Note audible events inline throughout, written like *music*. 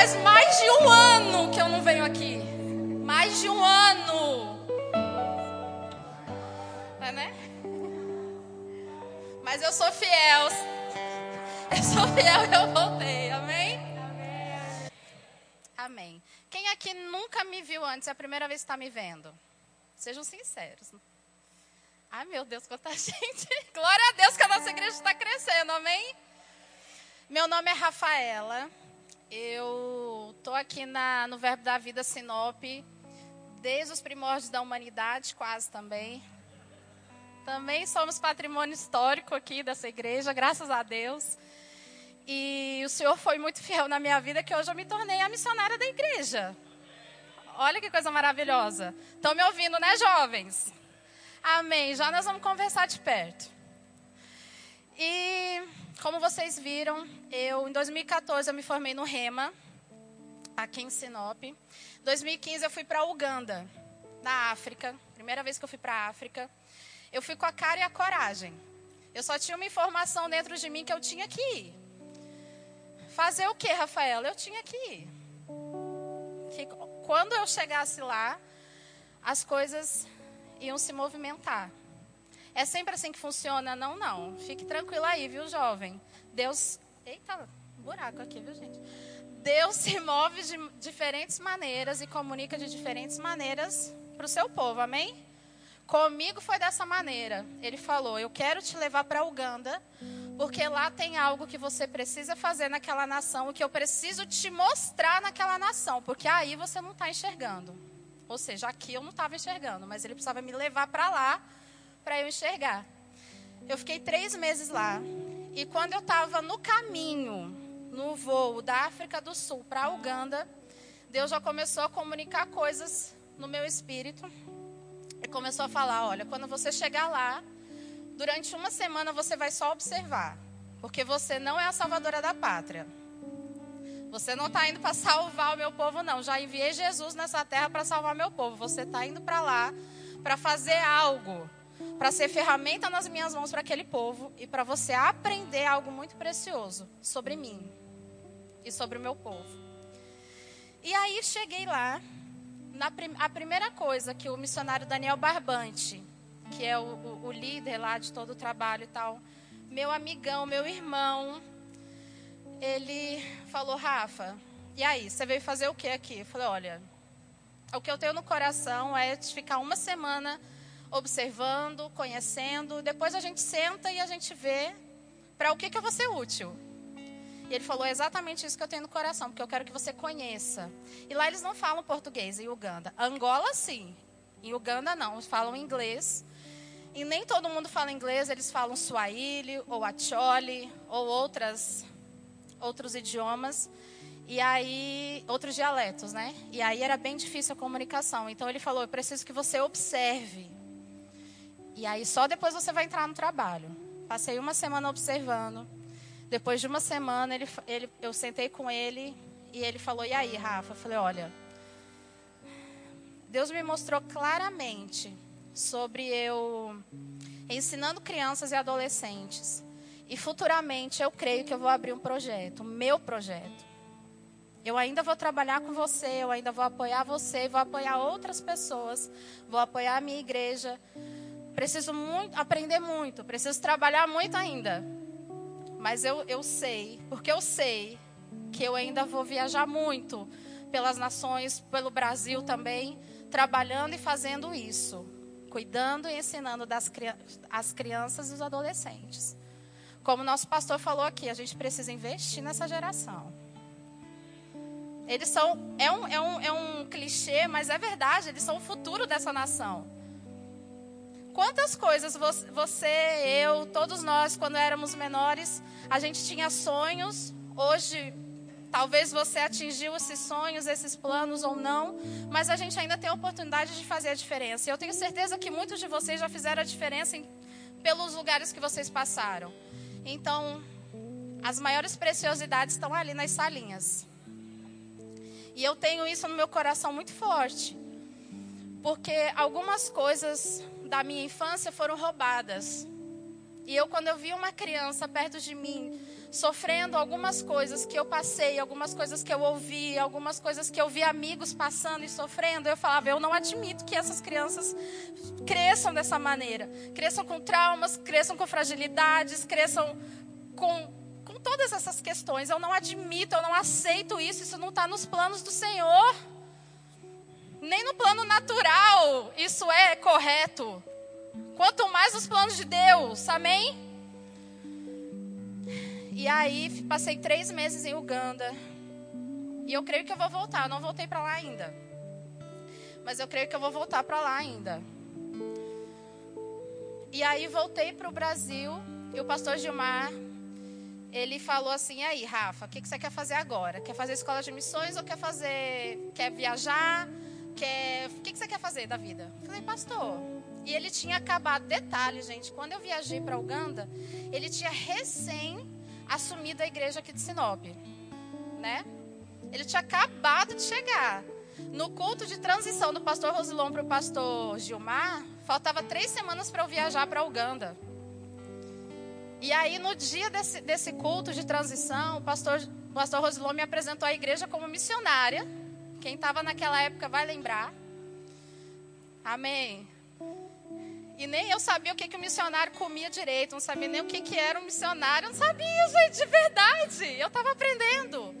faz mais de um ano que eu não venho aqui. Mais de um ano. É, né? Mas eu sou fiel. Eu sou fiel e eu voltei. Amém? Amém. Amém. Quem aqui nunca me viu antes, é a primeira vez que está me vendo? Sejam sinceros. Ai, meu Deus, quanta *laughs* gente. Glória a Deus que a nossa igreja está crescendo, amém? Meu nome é Rafaela. Eu estou aqui na, no Verbo da Vida Sinop desde os primórdios da humanidade, quase também. Também somos patrimônio histórico aqui dessa igreja, graças a Deus. E o Senhor foi muito fiel na minha vida que hoje eu me tornei a missionária da igreja. Olha que coisa maravilhosa. Estão me ouvindo, né, jovens? Amém. Já nós vamos conversar de perto. E como vocês viram, eu em 2014 eu me formei no Rema, aqui em Sinop. Em 2015 eu fui para Uganda, na África. Primeira vez que eu fui para a África. Eu fui com a cara e a coragem. Eu só tinha uma informação dentro de mim que eu tinha que ir. Fazer o que, Rafaela? Eu tinha que ir. Que quando eu chegasse lá, as coisas iam se movimentar. É sempre assim que funciona? Não, não. Fique tranquilo aí, viu, jovem? Deus. Eita, buraco aqui, viu, gente? Deus se move de diferentes maneiras e comunica de diferentes maneiras para o seu povo, amém? Comigo foi dessa maneira. Ele falou: Eu quero te levar para Uganda, porque lá tem algo que você precisa fazer naquela nação, o que eu preciso te mostrar naquela nação, porque aí você não está enxergando. Ou seja, aqui eu não estava enxergando, mas ele precisava me levar para lá para eu enxergar. Eu fiquei três meses lá. E quando eu estava no caminho, no voo da África do Sul para Uganda, Deus já começou a comunicar coisas no meu espírito. E começou a falar: olha, quando você chegar lá, durante uma semana você vai só observar. Porque você não é a salvadora da pátria. Você não está indo para salvar o meu povo, não. Já enviei Jesus nessa terra para salvar meu povo. Você está indo para lá para fazer algo para ser ferramenta nas minhas mãos para aquele povo e para você aprender algo muito precioso sobre mim e sobre o meu povo. E aí cheguei lá, na, a primeira coisa que o missionário Daniel Barbante, que é o, o, o líder lá de todo o trabalho e tal, meu amigão, meu irmão, ele falou, Rafa, e aí, você veio fazer o que aqui? Eu falei, olha, o que eu tenho no coração é ficar uma semana observando, conhecendo. Depois a gente senta e a gente vê para o que, que eu vou ser útil. E ele falou exatamente isso que eu tenho no coração, porque eu quero que você conheça. E lá eles não falam português em Uganda. Angola, sim. Em Uganda, não. Eles falam inglês. E nem todo mundo fala inglês. Eles falam Swahili, ou Acholi, ou outras, outros idiomas. E aí, outros dialetos, né? E aí era bem difícil a comunicação. Então ele falou: eu preciso que você observe e aí só depois você vai entrar no trabalho. Passei uma semana observando. Depois de uma semana, ele, ele, eu sentei com ele e ele falou: E aí, Rafa? Eu falei: Olha, Deus me mostrou claramente sobre eu ensinando crianças e adolescentes. E futuramente eu creio que eu vou abrir um projeto, meu projeto. Eu ainda vou trabalhar com você, eu ainda vou apoiar você, vou apoiar outras pessoas, vou apoiar a minha igreja, Preciso muito, aprender muito, preciso trabalhar muito ainda. Mas eu, eu sei, porque eu sei que eu ainda vou viajar muito pelas nações, pelo Brasil também, trabalhando e fazendo isso, cuidando e ensinando das as crianças e os adolescentes. Como nosso pastor falou aqui, a gente precisa investir nessa geração. Eles são, é um, é um, é um clichê, mas é verdade, eles são o futuro dessa nação. Quantas coisas você, eu, todos nós, quando éramos menores, a gente tinha sonhos. Hoje, talvez você atingiu esses sonhos, esses planos ou não, mas a gente ainda tem a oportunidade de fazer a diferença. Eu tenho certeza que muitos de vocês já fizeram a diferença em, pelos lugares que vocês passaram. Então, as maiores preciosidades estão ali nas salinhas. E eu tenho isso no meu coração muito forte. Porque algumas coisas da minha infância foram roubadas. E eu, quando eu vi uma criança perto de mim sofrendo algumas coisas que eu passei, algumas coisas que eu ouvi, algumas coisas que eu vi amigos passando e sofrendo, eu falava, eu não admito que essas crianças cresçam dessa maneira. Cresçam com traumas, cresçam com fragilidades, cresçam com, todas essas questões. Eu não admito, eu não aceito isso, isso não está nos planos do Senhor. Nem no plano natural isso é correto. Quanto mais nos planos de Deus, amém? E aí passei três meses em Uganda. E eu creio que eu vou voltar. Eu não voltei para lá ainda. Mas eu creio que eu vou voltar para lá ainda. E aí voltei para o Brasil. E o pastor Gilmar, ele falou assim: aí, Rafa, o que, que você quer fazer agora? Quer fazer escola de missões ou quer fazer. Quer viajar? Quer... O que, que você quer fazer da vida? Eu falei, pastor. E ele tinha acabado. Detalhe, gente, quando eu viajei para Uganda, ele tinha recém assumido a igreja aqui de Sinop, né? Ele tinha acabado de chegar. No culto de transição do pastor Rosilon para o pastor Gilmar, faltava três semanas para eu viajar para Uganda. E aí, no dia desse, desse culto de transição, o pastor, o pastor Rosilon me apresentou à igreja como missionária. Quem estava naquela época vai lembrar. Amém. E nem eu sabia o que, que o missionário comia direito, não sabia nem o que, que era um missionário, não sabia, gente, de verdade. Eu estava aprendendo.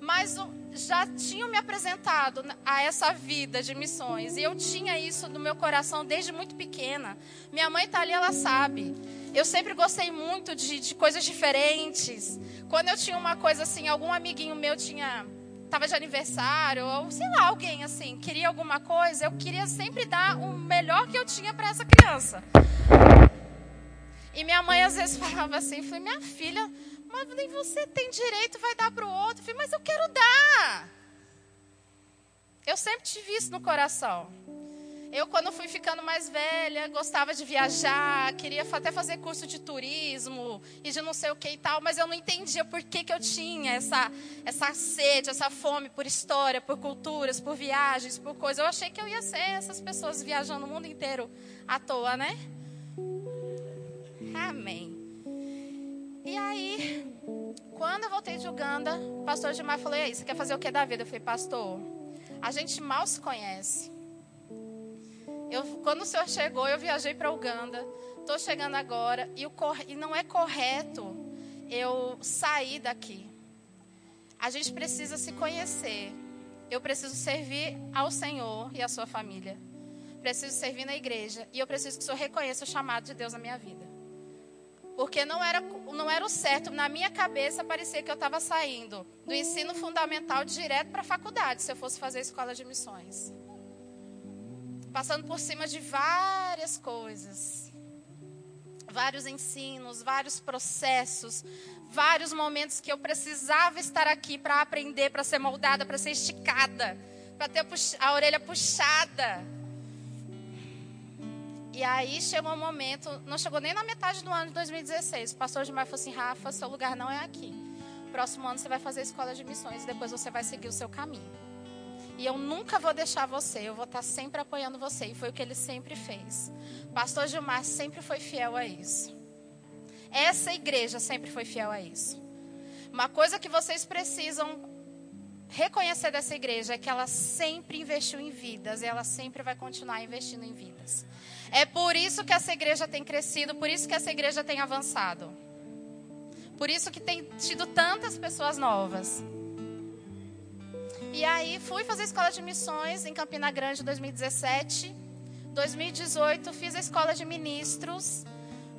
Mas já tinham me apresentado a essa vida de missões. E eu tinha isso no meu coração desde muito pequena. Minha mãe está ali, ela sabe. Eu sempre gostei muito de, de coisas diferentes. Quando eu tinha uma coisa assim, algum amiguinho meu tinha estava de aniversário, ou sei lá, alguém assim, queria alguma coisa, eu queria sempre dar o melhor que eu tinha para essa criança. E minha mãe às vezes *laughs* falava assim, falei, minha filha, mas nem você tem direito, vai dar para o outro. Eu falei, mas eu quero dar. Eu sempre tive isso no coração. Eu, quando fui ficando mais velha, gostava de viajar, queria até fazer curso de turismo e de não sei o que e tal, mas eu não entendia por que, que eu tinha essa, essa sede, essa fome por história, por culturas, por viagens, por coisas. Eu achei que eu ia ser essas pessoas viajando o mundo inteiro à toa, né? Amém. E aí, quando eu voltei de Uganda, o pastor Gilmar falou: E aí, você quer fazer o que da vida? Eu falei: Pastor, a gente mal se conhece. Eu, quando o senhor chegou, eu viajei para Uganda. Estou chegando agora e, o, e não é correto eu sair daqui. A gente precisa se conhecer. Eu preciso servir ao Senhor e à sua família. Preciso servir na igreja. E eu preciso que o Senhor reconheça o chamado de Deus na minha vida. Porque não era, não era o certo. Na minha cabeça parecia que eu estava saindo do ensino fundamental direto para a faculdade, se eu fosse fazer escola de missões passando por cima de várias coisas, vários ensinos, vários processos, vários momentos que eu precisava estar aqui para aprender, para ser moldada, para ser esticada, para ter a orelha puxada. E aí chegou um momento, não chegou nem na metade do ano de 2016. O pastor Gilmar falou assim: Rafa, seu lugar não é aqui. Próximo ano você vai fazer a escola de missões e depois você vai seguir o seu caminho. E eu nunca vou deixar você, eu vou estar sempre apoiando você. E foi o que ele sempre fez. Pastor Gilmar sempre foi fiel a isso. Essa igreja sempre foi fiel a isso. Uma coisa que vocês precisam reconhecer dessa igreja é que ela sempre investiu em vidas e ela sempre vai continuar investindo em vidas. É por isso que essa igreja tem crescido, por isso que essa igreja tem avançado. Por isso que tem tido tantas pessoas novas. E aí fui fazer escola de missões em Campina Grande em 2017. 2018 fiz a escola de ministros.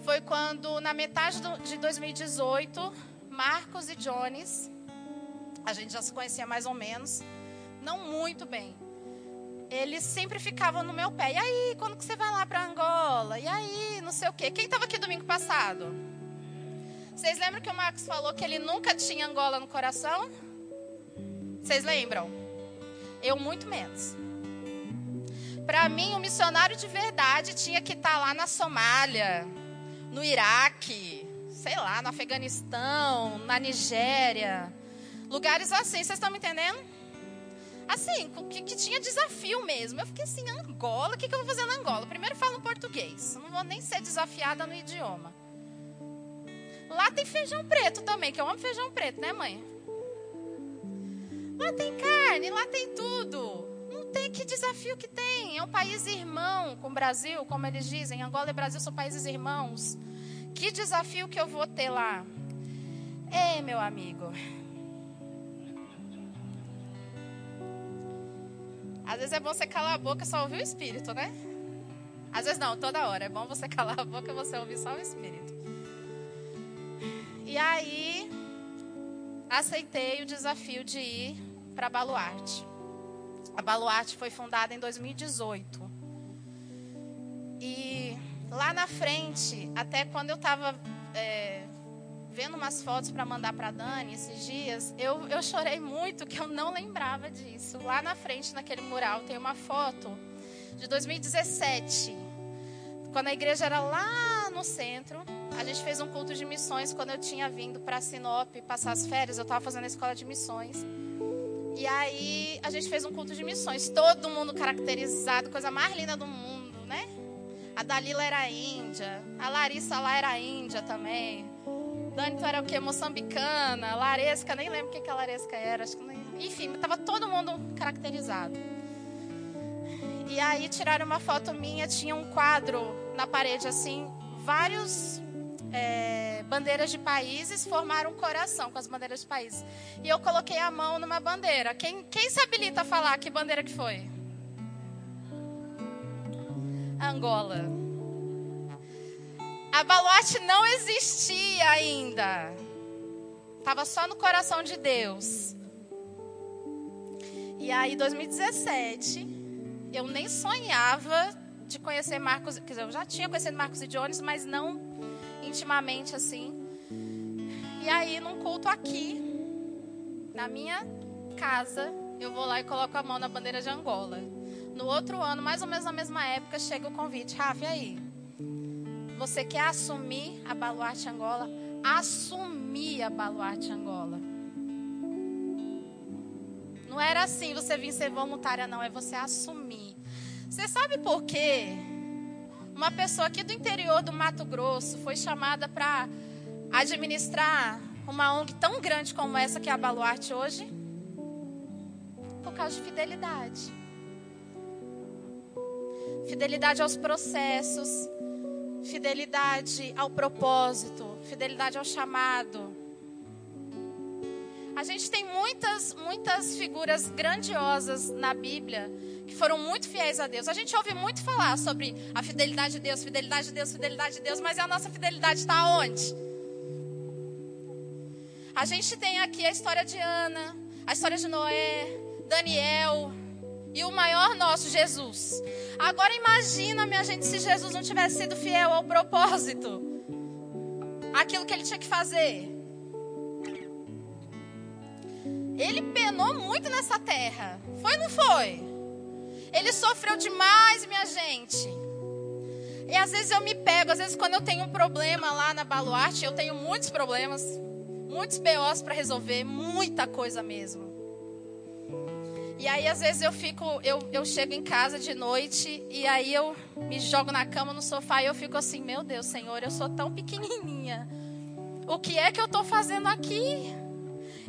Foi quando, na metade do, de 2018, Marcos e Jones, a gente já se conhecia mais ou menos, não muito bem. Eles sempre ficavam no meu pé. E aí, quando que você vai lá para Angola? E aí, não sei o quê. Quem estava aqui domingo passado? Vocês lembram que o Marcos falou que ele nunca tinha Angola no coração? Vocês lembram? Eu muito menos. Para mim, o um missionário de verdade tinha que estar tá lá na Somália, no Iraque, sei lá, no Afeganistão, na Nigéria. Lugares assim, vocês estão me entendendo? Assim, que, que, tinha desafio mesmo. Eu fiquei assim, Angola, o que, que eu vou fazer na Angola? Primeiro falo português, não vou nem ser desafiada no idioma. Lá tem feijão preto também, que eu amo feijão preto, né, mãe? Lá tem carne, lá tem tudo. Não tem que desafio que tem. É um país irmão com o Brasil, como eles dizem. Angola e Brasil são países irmãos. Que desafio que eu vou ter lá? Ei, meu amigo. Às vezes é bom você calar a boca e só ouvir o Espírito, né? Às vezes não, toda hora. É bom você *laughs* calar a boca e você ouvir só o Espírito. E aí, aceitei o desafio de ir para Baluarte. A Baluarte foi fundada em 2018. E lá na frente, até quando eu estava é, vendo umas fotos para mandar para Dani esses dias, eu, eu chorei muito que eu não lembrava disso. Lá na frente, naquele mural, tem uma foto de 2017, quando a igreja era lá no centro. A gente fez um culto de missões quando eu tinha vindo para Sinop passar as férias. Eu estava fazendo a escola de missões. E aí a gente fez um culto de missões. Todo mundo caracterizado, coisa mais linda do mundo, né? A Dalila era índia. A Larissa lá era índia também. Dani, tu era o quê? Moçambicana. Laresca, nem lembro o que, que a Laresca era. Acho que nem... Enfim, estava todo mundo caracterizado. E aí tiraram uma foto minha, tinha um quadro na parede assim, vários é, bandeiras de países formaram um coração com as bandeiras de países. E eu coloquei a mão numa bandeira. Quem, quem se habilita a falar que bandeira que foi? Angola. A baluarte não existia ainda. Estava só no coração de Deus. E aí, 2017, eu nem sonhava de conhecer Marcos. Quer dizer, eu já tinha conhecido Marcos e Jones, mas não intimamente assim. E aí, num culto aqui, na minha casa, eu vou lá e coloco a mão na bandeira de Angola. No outro ano, mais ou menos na mesma época, chega o convite. Rafa, e aí? Você quer assumir a Baluarte Angola? Assumir a Baluarte Angola. Não era assim você vir ser voluntária, não. É você assumir. Você sabe por quê? Uma pessoa aqui do interior do Mato Grosso foi chamada para administrar uma ONG tão grande como essa que é a Baluarte hoje? Por causa de fidelidade. Fidelidade aos processos, fidelidade ao propósito, fidelidade ao chamado. A gente tem muitas, muitas figuras grandiosas na Bíblia que foram muito fiéis a Deus. A gente ouve muito falar sobre a fidelidade de Deus, fidelidade de Deus, fidelidade de Deus, mas a nossa fidelidade está onde? A gente tem aqui a história de Ana, a história de Noé, Daniel e o maior nosso, Jesus. Agora imagina, minha gente, se Jesus não tivesse sido fiel ao propósito, aquilo que ele tinha que fazer. Ele penou muito nessa terra. Foi ou não foi? Ele sofreu demais, minha gente. E às vezes eu me pego, às vezes quando eu tenho um problema lá na Baluarte, eu tenho muitos problemas, muitos BOs para resolver, muita coisa mesmo. E aí às vezes eu fico, eu, eu chego em casa de noite e aí eu me jogo na cama, no sofá e eu fico assim, meu Deus, Senhor, eu sou tão pequenininha. O que é que eu estou fazendo aqui?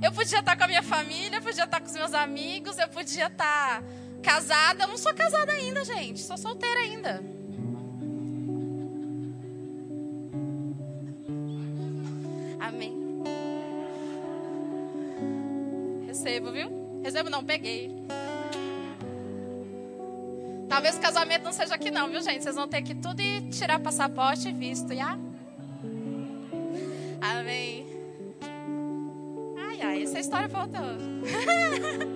Eu podia estar com a minha família, eu podia estar com os meus amigos, eu podia estar Casada, eu não sou casada ainda, gente. Sou solteira ainda. Amém. Recebo, viu? Recebo não, peguei. Talvez o casamento não seja aqui não, viu, gente? Vocês vão ter que tudo ir tirar passaporte e visto, já? Amém. Ai, ai, essa história faltou. *laughs*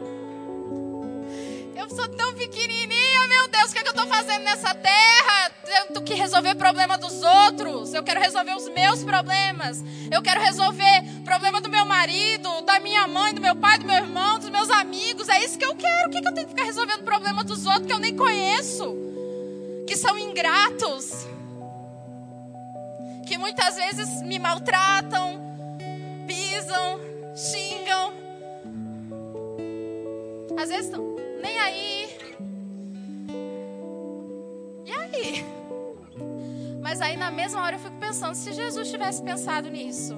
Sou tão pequenininha, meu Deus, o que, é que eu estou fazendo nessa terra? Tento que resolver problema dos outros. Eu quero resolver os meus problemas. Eu quero resolver problema do meu marido, da minha mãe, do meu pai, do meu irmão, dos meus amigos. É isso que eu quero. O que, é que eu tenho que ficar resolvendo problema dos outros que eu nem conheço? Que são ingratos. Que muitas vezes me maltratam, pisam, xingam. Às vezes não nem aí. E aí? Mas aí na mesma hora eu fico pensando, se Jesus tivesse pensado nisso,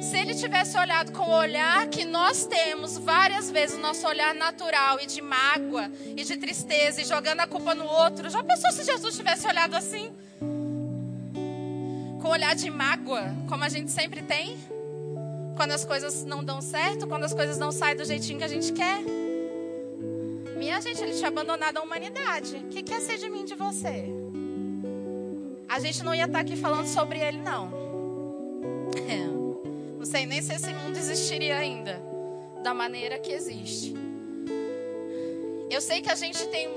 se ele tivesse olhado com o olhar que nós temos várias vezes, o nosso olhar natural e de mágoa e de tristeza e jogando a culpa no outro, já pensou se Jesus tivesse olhado assim? Com o olhar de mágoa, como a gente sempre tem? Quando as coisas não dão certo, quando as coisas não saem do jeitinho que a gente quer? Minha gente, ele tinha abandonado a humanidade. O que quer ser de mim, de você? A gente não ia estar aqui falando sobre ele, não. *laughs* Não sei nem se esse mundo existiria ainda da maneira que existe. Eu sei que a gente tem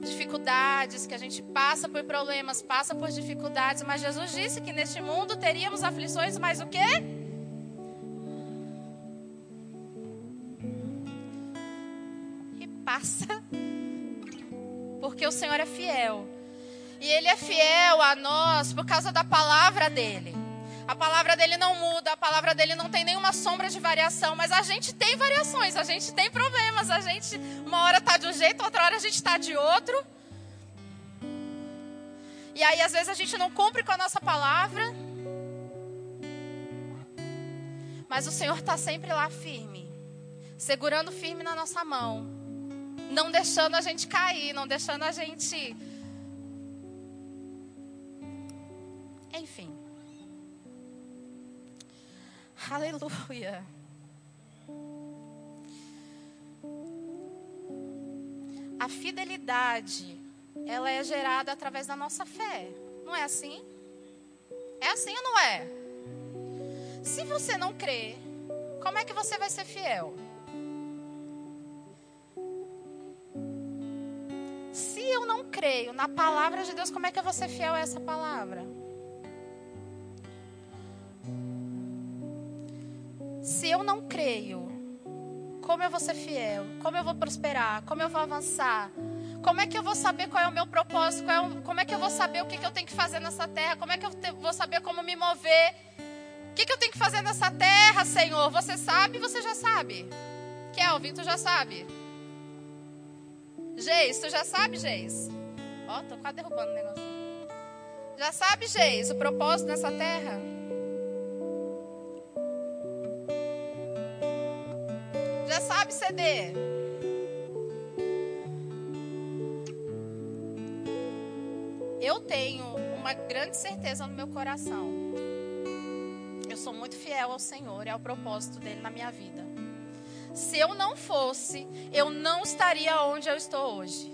dificuldades, que a gente passa por problemas, passa por dificuldades, mas Jesus disse que neste mundo teríamos aflições, mas o quê? Passa. Porque o Senhor é fiel. E Ele é fiel a nós por causa da palavra dele. A palavra dele não muda, a palavra dele não tem nenhuma sombra de variação, mas a gente tem variações, a gente tem problemas, a gente uma hora está de um jeito, outra hora a gente está de outro. E aí às vezes a gente não cumpre com a nossa palavra. Mas o Senhor está sempre lá firme, segurando firme na nossa mão, não deixando a gente cair, não deixando a gente. Enfim. Aleluia. A fidelidade, ela é gerada através da nossa fé. Não é assim? É assim ou não é? Se você não crê, como é que você vai ser fiel? Se eu não creio na palavra de Deus, como é que eu vou ser fiel a essa palavra? Se eu não creio, como eu vou ser fiel? Como eu vou prosperar? Como eu vou avançar? Como é que eu vou saber qual é o meu propósito? É o, como é que eu vou saber o que, que, eu tenho que fazer nessa terra? Como é que eu te, vou saber como me mover? O que, que eu tenho que fazer nessa terra, Senhor? Você sabe? Você já sabe. Kelvin, tu já sabe? Geis, tu já sabe, Geis? Ó, oh, tô quase derrubando o negócio. Já sabe, Geis, o propósito nessa terra? Já sabe, CD? Eu tenho uma grande certeza no meu coração. Eu sou muito fiel ao Senhor e ao propósito dele na minha vida. Se eu não fosse, eu não estaria onde eu estou hoje.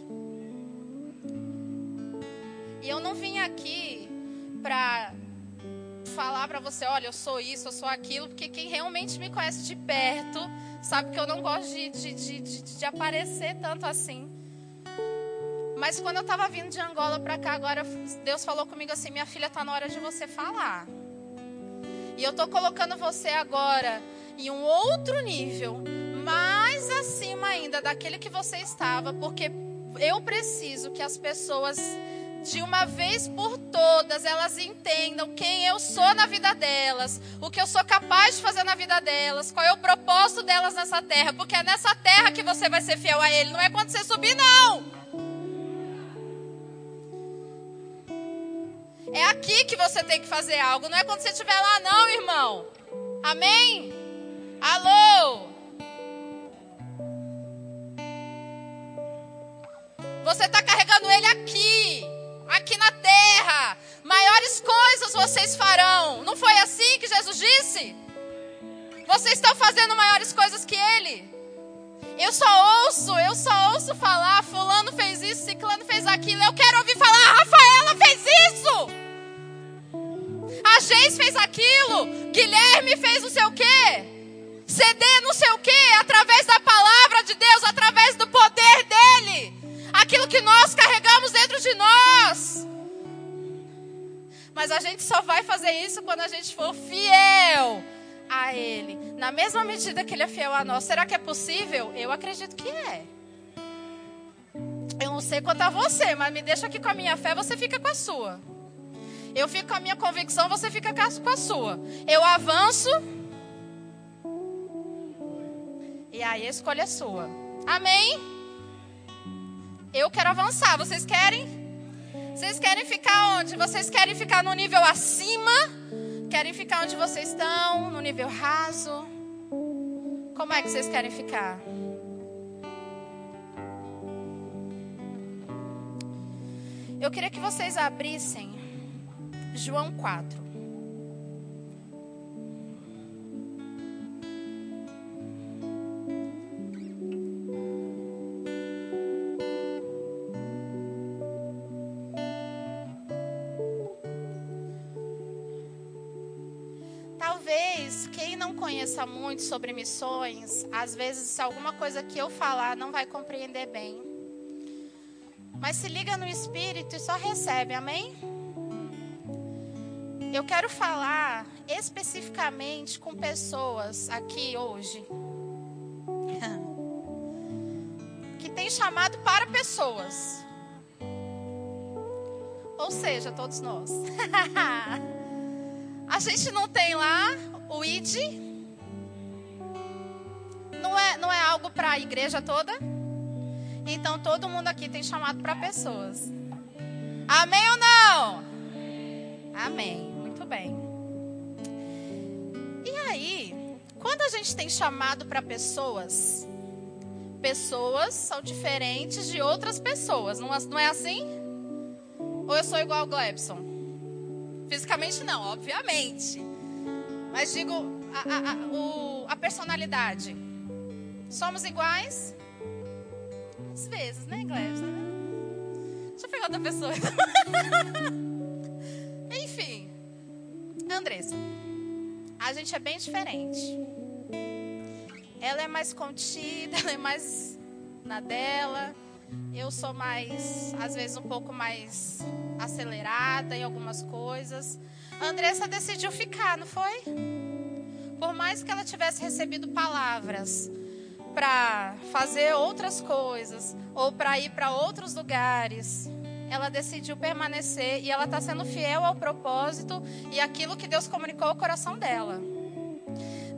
E eu não vim aqui para falar para você, olha, eu sou isso, eu sou aquilo, porque quem realmente me conhece de perto sabe que eu não gosto de, de, de, de, de aparecer tanto assim. Mas quando eu estava vindo de Angola para cá, agora Deus falou comigo assim: minha filha, está na hora de você falar. E eu estou colocando você agora em um outro nível, mais acima ainda daquele que você estava, porque eu preciso que as pessoas de uma vez por todas elas entendam quem eu sou na vida delas, o que eu sou capaz de fazer na vida delas, qual é o propósito delas nessa terra, porque é nessa terra que você vai ser fiel a Ele, não é quando você subir, não. É aqui que você tem que fazer algo, não é quando você estiver lá, não, irmão. Amém? Alô? Você está carregando ele aqui aqui na terra. Maiores coisas vocês farão. Não foi assim que Jesus disse? Vocês estão fazendo maiores coisas que ele. Eu só ouço, eu só ouço falar, fulano fez isso, ciclano fez aquilo. Eu quero ouvir falar, Rafaela fez isso. A Geis fez aquilo. Guilherme fez não sei o quê. CD não sei o quê, através da palavra de Deus, através do poder dele aquilo que nós carregamos dentro de nós. Mas a gente só vai fazer isso quando a gente for fiel a Ele, na mesma medida que Ele é fiel a nós. Será que é possível? Eu acredito que é. Eu não sei quanto a você, mas me deixa aqui com a minha fé, você fica com a sua. Eu fico com a minha convicção, você fica com a sua. Eu avanço. E aí a escolha é sua. Amém? Eu quero avançar. Vocês querem? Vocês querem ficar onde? Vocês querem ficar no nível acima? Querem ficar onde vocês estão? No nível raso? Como é que vocês querem ficar? Eu queria que vocês abrissem João 4. Não conheça muito sobre missões, às vezes se alguma coisa que eu falar não vai compreender bem. Mas se liga no espírito e só recebe, amém? Eu quero falar especificamente com pessoas aqui hoje *laughs* que tem chamado para pessoas. Ou seja, todos nós. *laughs* A gente não tem lá o ID. Não é, não é algo para a igreja toda? Então todo mundo aqui tem chamado para pessoas. Amém ou não? Amém. Muito bem. E aí, quando a gente tem chamado para pessoas, pessoas são diferentes de outras pessoas. Não, não é assim? Ou eu sou igual ao Glebson? Fisicamente não, obviamente. Mas digo a, a, a, o, a personalidade. Somos iguais? Às vezes, né, Glebson? Deixa eu pegar outra pessoa. *laughs* Enfim. Andressa. A gente é bem diferente. Ela é mais contida, *laughs* ela é mais na dela. Eu sou mais, às vezes, um pouco mais acelerada em algumas coisas. Andressa decidiu ficar, não foi? Por mais que ela tivesse recebido palavras para fazer outras coisas ou para ir para outros lugares, ela decidiu permanecer e ela está sendo fiel ao propósito e aquilo que Deus comunicou ao coração dela.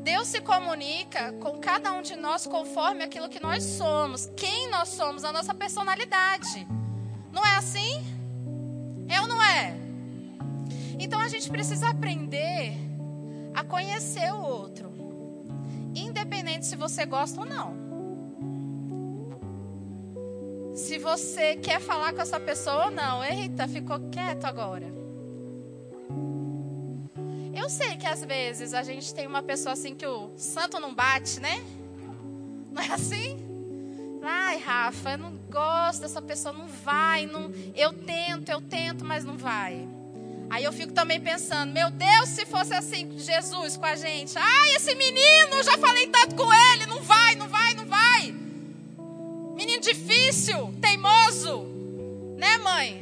Deus se comunica com cada um de nós conforme aquilo que nós somos, quem nós somos, a nossa personalidade. Não é assim? É ou não é? Então a gente precisa aprender a conhecer o outro independente se você gosta ou não. Se você quer falar com essa pessoa ou não. Eita, ficou quieto agora. Eu sei que às vezes a gente tem uma pessoa assim que o santo não bate, né? Não é assim? Ai, Rafa, eu não gosto dessa pessoa, não vai, não. Eu tento, eu tento, mas não vai. Aí eu fico também pensando, meu Deus, se fosse assim Jesus com a gente. Ai, esse menino, já falei tanto com ele, não vai, não vai, não vai. Menino difícil, teimoso. Né, mãe?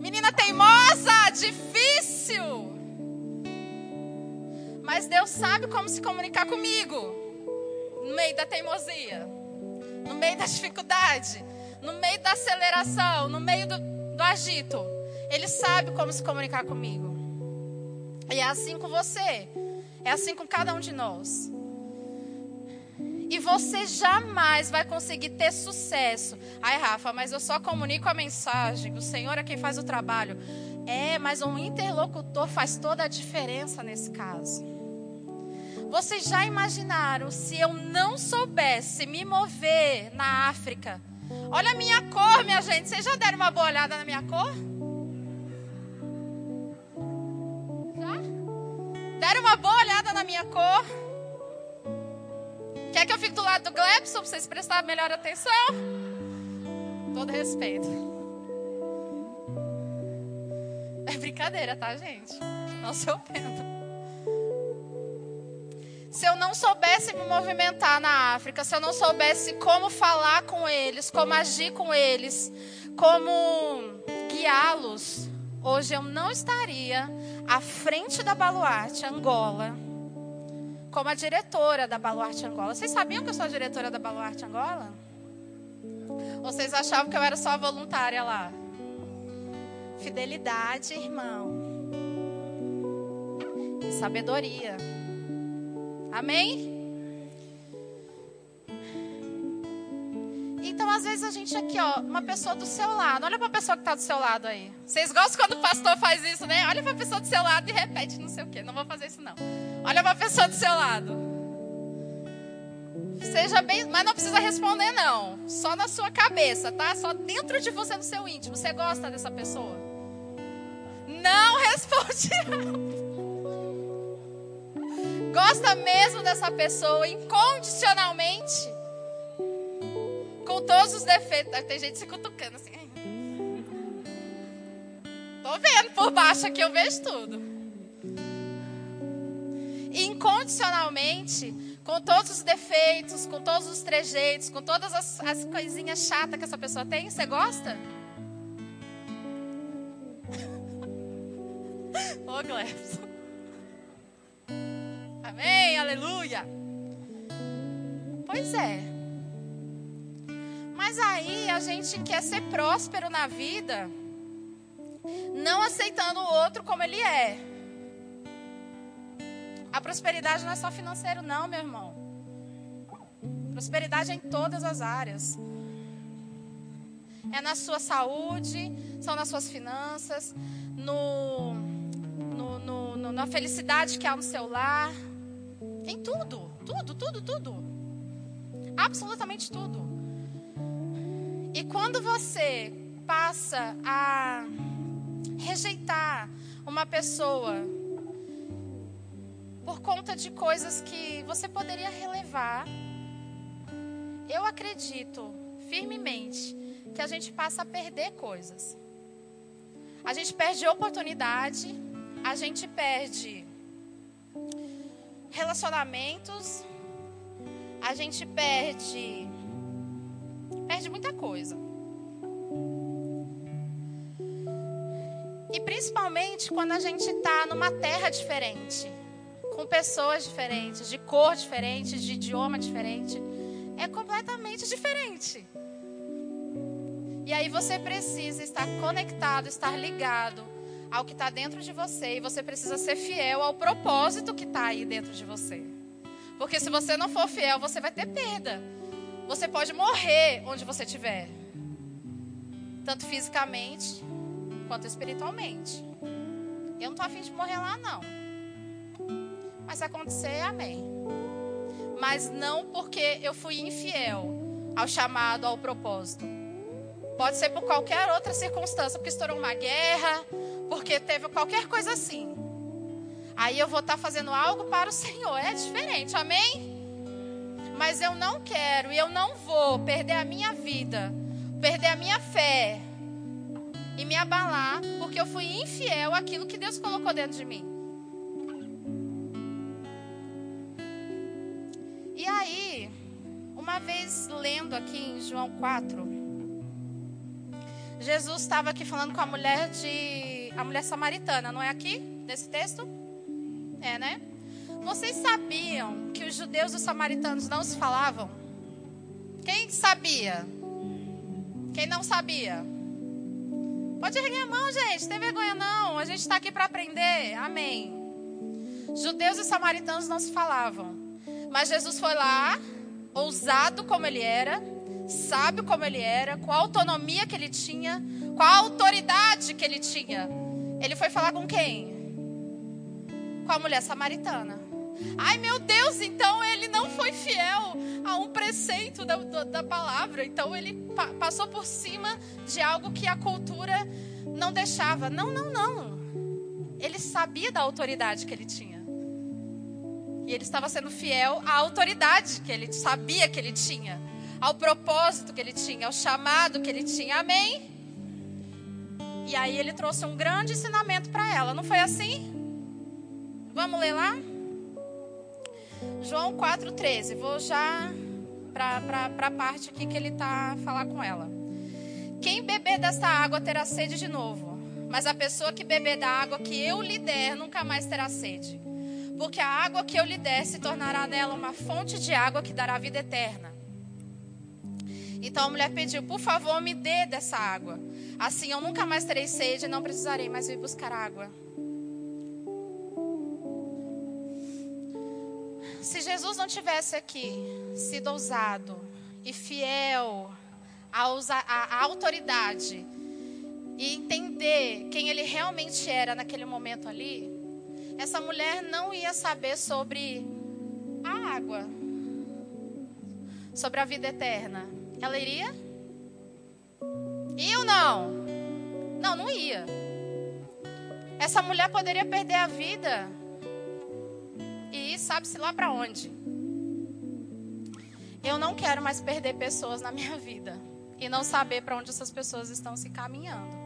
Menina teimosa, difícil. Mas Deus sabe como se comunicar comigo. No meio da teimosia. No meio da dificuldade. No meio da aceleração. No meio do, do agito. Ele sabe como se comunicar comigo. E é assim com você. É assim com cada um de nós. E você jamais vai conseguir ter sucesso. Ai, Rafa, mas eu só comunico a mensagem. O Senhor é quem faz o trabalho. É, mas um interlocutor faz toda a diferença nesse caso. Vocês já imaginaram se eu não soubesse me mover na África? Olha a minha cor, minha gente. Vocês já deram uma boa olhada na minha cor? Já? Deram uma boa olhada na minha cor? Quer que eu fique do lado do Glebson para vocês prestarem melhor atenção? Todo respeito. É brincadeira, tá, gente? Não se ofenda se eu não soubesse me movimentar na África, se eu não soubesse como falar com eles, como agir com eles, como guiá-los, hoje eu não estaria à frente da Baluarte Angola, como a diretora da Baluarte Angola. Vocês sabiam que eu sou a diretora da Baluarte Angola? Ou vocês achavam que eu era só voluntária lá? Fidelidade, irmão. E sabedoria. Amém? Então, às vezes a gente aqui, ó, uma pessoa do seu lado. Olha para a pessoa que está do seu lado aí. Vocês gostam quando o pastor faz isso, né? Olha para a pessoa do seu lado e repete não sei o quê. Não vou fazer isso não. Olha para a pessoa do seu lado. Seja bem, mas não precisa responder não. Só na sua cabeça, tá? Só dentro de você, no seu íntimo. Você gosta dessa pessoa? Não responde. Gosta mesmo dessa pessoa incondicionalmente? Com todos os defeitos. Tem gente se cutucando assim. Tô vendo por baixo aqui, eu vejo tudo. Incondicionalmente, com todos os defeitos, com todos os trejeitos, com todas as, as coisinhas chatas que essa pessoa tem, você gosta? *laughs* Ô, Glebson. Amém, aleluia. Pois é. Mas aí a gente quer ser próspero na vida, não aceitando o outro como ele é. A prosperidade não é só financeiro, não, meu irmão. Prosperidade é em todas as áreas. É na sua saúde, são nas suas finanças, no, no, no, na felicidade que há no seu lar em tudo, tudo, tudo, tudo. Absolutamente tudo. E quando você passa a rejeitar uma pessoa por conta de coisas que você poderia relevar, eu acredito firmemente que a gente passa a perder coisas. A gente perde oportunidade, a gente perde relacionamentos, a gente perde perde muita coisa. E principalmente quando a gente está numa terra diferente, com pessoas diferentes, de cor diferente, de idioma diferente, é completamente diferente. E aí você precisa estar conectado, estar ligado ao que está dentro de você e você precisa ser fiel ao propósito que está aí dentro de você. Porque se você não for fiel, você vai ter perda. Você pode morrer onde você estiver, tanto fisicamente quanto espiritualmente. Eu não estou afim de morrer lá, não. Mas se acontecer, amém. Mas não porque eu fui infiel ao chamado, ao propósito. Pode ser por qualquer outra circunstância, porque estourou uma guerra, porque teve qualquer coisa assim. Aí eu vou estar tá fazendo algo para o *laughs* Senhor. É diferente, amém? Mas eu não quero e eu não vou perder a minha vida, perder a minha fé e me abalar porque eu fui infiel àquilo que Deus colocou dentro de mim. E aí, uma vez lendo aqui em João 4, Jesus estava aqui falando com a mulher de a mulher samaritana, não é aqui nesse texto? É, né? Vocês sabiam que os judeus e os samaritanos não se falavam? Quem sabia? Quem não sabia? Pode erguer a mão, gente. Tem vergonha não. A gente está aqui para aprender. Amém. Judeus e samaritanos não se falavam. Mas Jesus foi lá, ousado como ele era, sábio como ele era, com a autonomia que ele tinha, com a autoridade que ele tinha. Ele foi falar com quem? Com a mulher samaritana. Ai meu Deus, então ele não foi fiel a um preceito da, da, da palavra. Então ele pa passou por cima de algo que a cultura não deixava. Não, não, não. Ele sabia da autoridade que ele tinha. E ele estava sendo fiel à autoridade que ele sabia que ele tinha ao propósito que ele tinha, ao chamado que ele tinha. Amém? E aí ele trouxe um grande ensinamento para ela, não foi assim? Vamos ler lá? João 4,13. Vou já para a parte aqui que ele está a falar com ela. Quem beber desta água terá sede de novo, mas a pessoa que beber da água que eu lhe der nunca mais terá sede. Porque a água que eu lhe der se tornará nela uma fonte de água que dará vida eterna. Então a mulher pediu: Por favor, me dê dessa água. Assim eu nunca mais terei sede e não precisarei mais ir buscar água. Se Jesus não tivesse aqui sido ousado e fiel a, a autoridade e entender quem ele realmente era naquele momento ali, essa mulher não ia saber sobre a água, sobre a vida eterna. Ela iria? Ou não? Não, não ia. Essa mulher poderia perder a vida e ir, sabe-se lá para onde. Eu não quero mais perder pessoas na minha vida e não saber para onde essas pessoas estão se caminhando.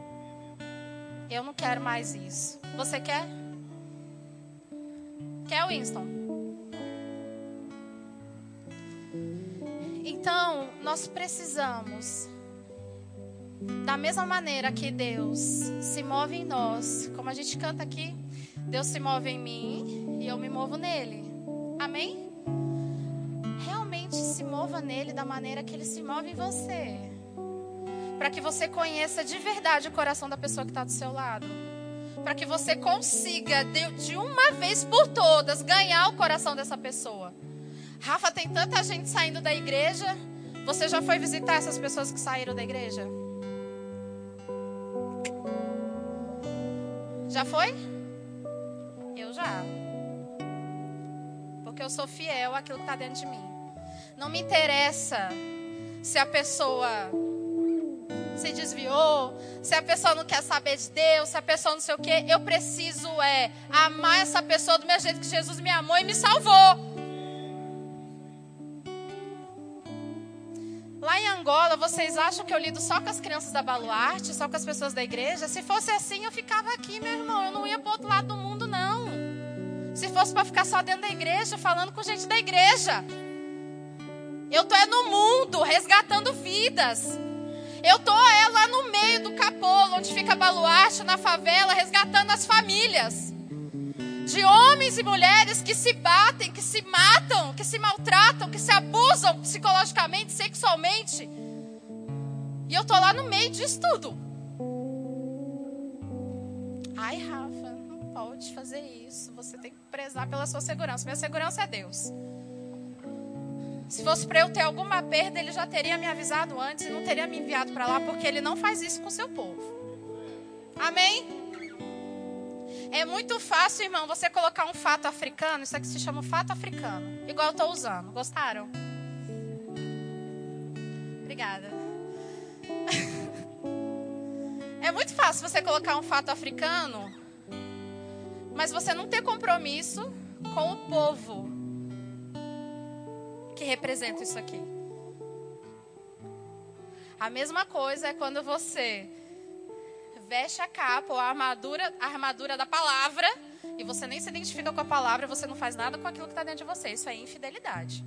Eu não quero mais isso. Você quer? Quer, Winston? Então, nós precisamos, da mesma maneira que Deus se move em nós, como a gente canta aqui, Deus se move em mim e eu me movo nele. Amém? Realmente se mova nele da maneira que ele se move em você para que você conheça de verdade o coração da pessoa que está do seu lado. Para que você consiga, de, uma vez por todas, ganhar o coração dessa pessoa. Rafa, tem tanta gente saindo da igreja. Você já foi visitar essas pessoas que saíram da igreja? Já foi? Eu já. Porque eu sou fiel àquilo que está dentro de mim. Não me interessa se a pessoa se desviou, se a pessoa não quer saber de Deus, se a pessoa não sei o quê, eu preciso é amar essa pessoa do mesmo jeito que Jesus me amou e me salvou. Lá em Angola, vocês acham que eu lido só com as crianças da baluarte, só com as pessoas da igreja? Se fosse assim, eu ficava aqui, meu irmão. Eu não ia para outro lado do mundo, não. Se fosse para ficar só dentro da igreja, falando com gente da igreja. Eu estou é no mundo, resgatando vidas. Eu tô é lá no meio do capolo, onde fica baluarte, na favela, resgatando as famílias. De homens e mulheres que se batem, que se matam, que se maltratam, que se abusam psicologicamente, sexualmente. E eu tô lá no meio disso tudo. Ai, Rafa, não pode fazer isso. Você tem que prezar pela sua segurança. Minha segurança é Deus. Se fosse para eu ter alguma perda, ele já teria me avisado antes e não teria me enviado para lá, porque ele não faz isso com seu povo. Amém? É muito fácil, irmão, você colocar um fato africano, isso aqui se chama fato africano, igual eu estou usando. Gostaram? Obrigada. *laughs* É muito fácil você colocar um fato africano, mas você não ter compromisso com o povo que representa isso aqui. A mesma coisa é quando você veste a capa ou a armadura, a armadura da palavra e você nem se identifica com a palavra, você não faz nada com aquilo que está dentro de você. Isso é infidelidade.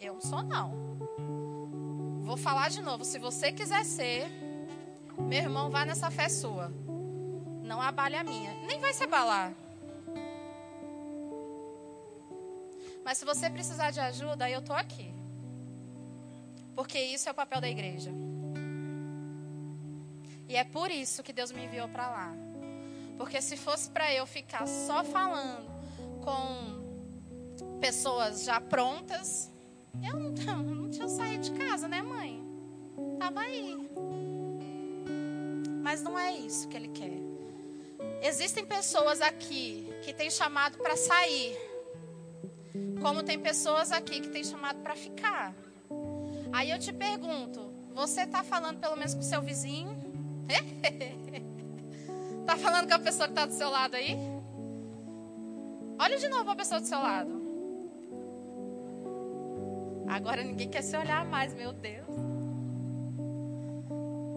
Eu não sou não. Vou falar de novo. Se você quiser ser, meu irmão, vá nessa fé sua. Não abale a minha. Nem vai se abalar. Mas se você precisar de ajuda, eu estou aqui. Porque isso é o papel da igreja. E é por isso que Deus me enviou para lá. Porque se fosse para eu ficar só falando com pessoas já prontas, eu não, não tinha saído de casa, né, mãe? Tava aí. Mas não é isso que ele quer. Existem pessoas aqui que têm chamado para sair como tem pessoas aqui que tem chamado para ficar. Aí eu te pergunto, você está falando pelo menos com seu vizinho? Está *laughs* falando com a pessoa que está do seu lado aí? Olha de novo a pessoa do seu lado. Agora ninguém quer se olhar mais, meu Deus.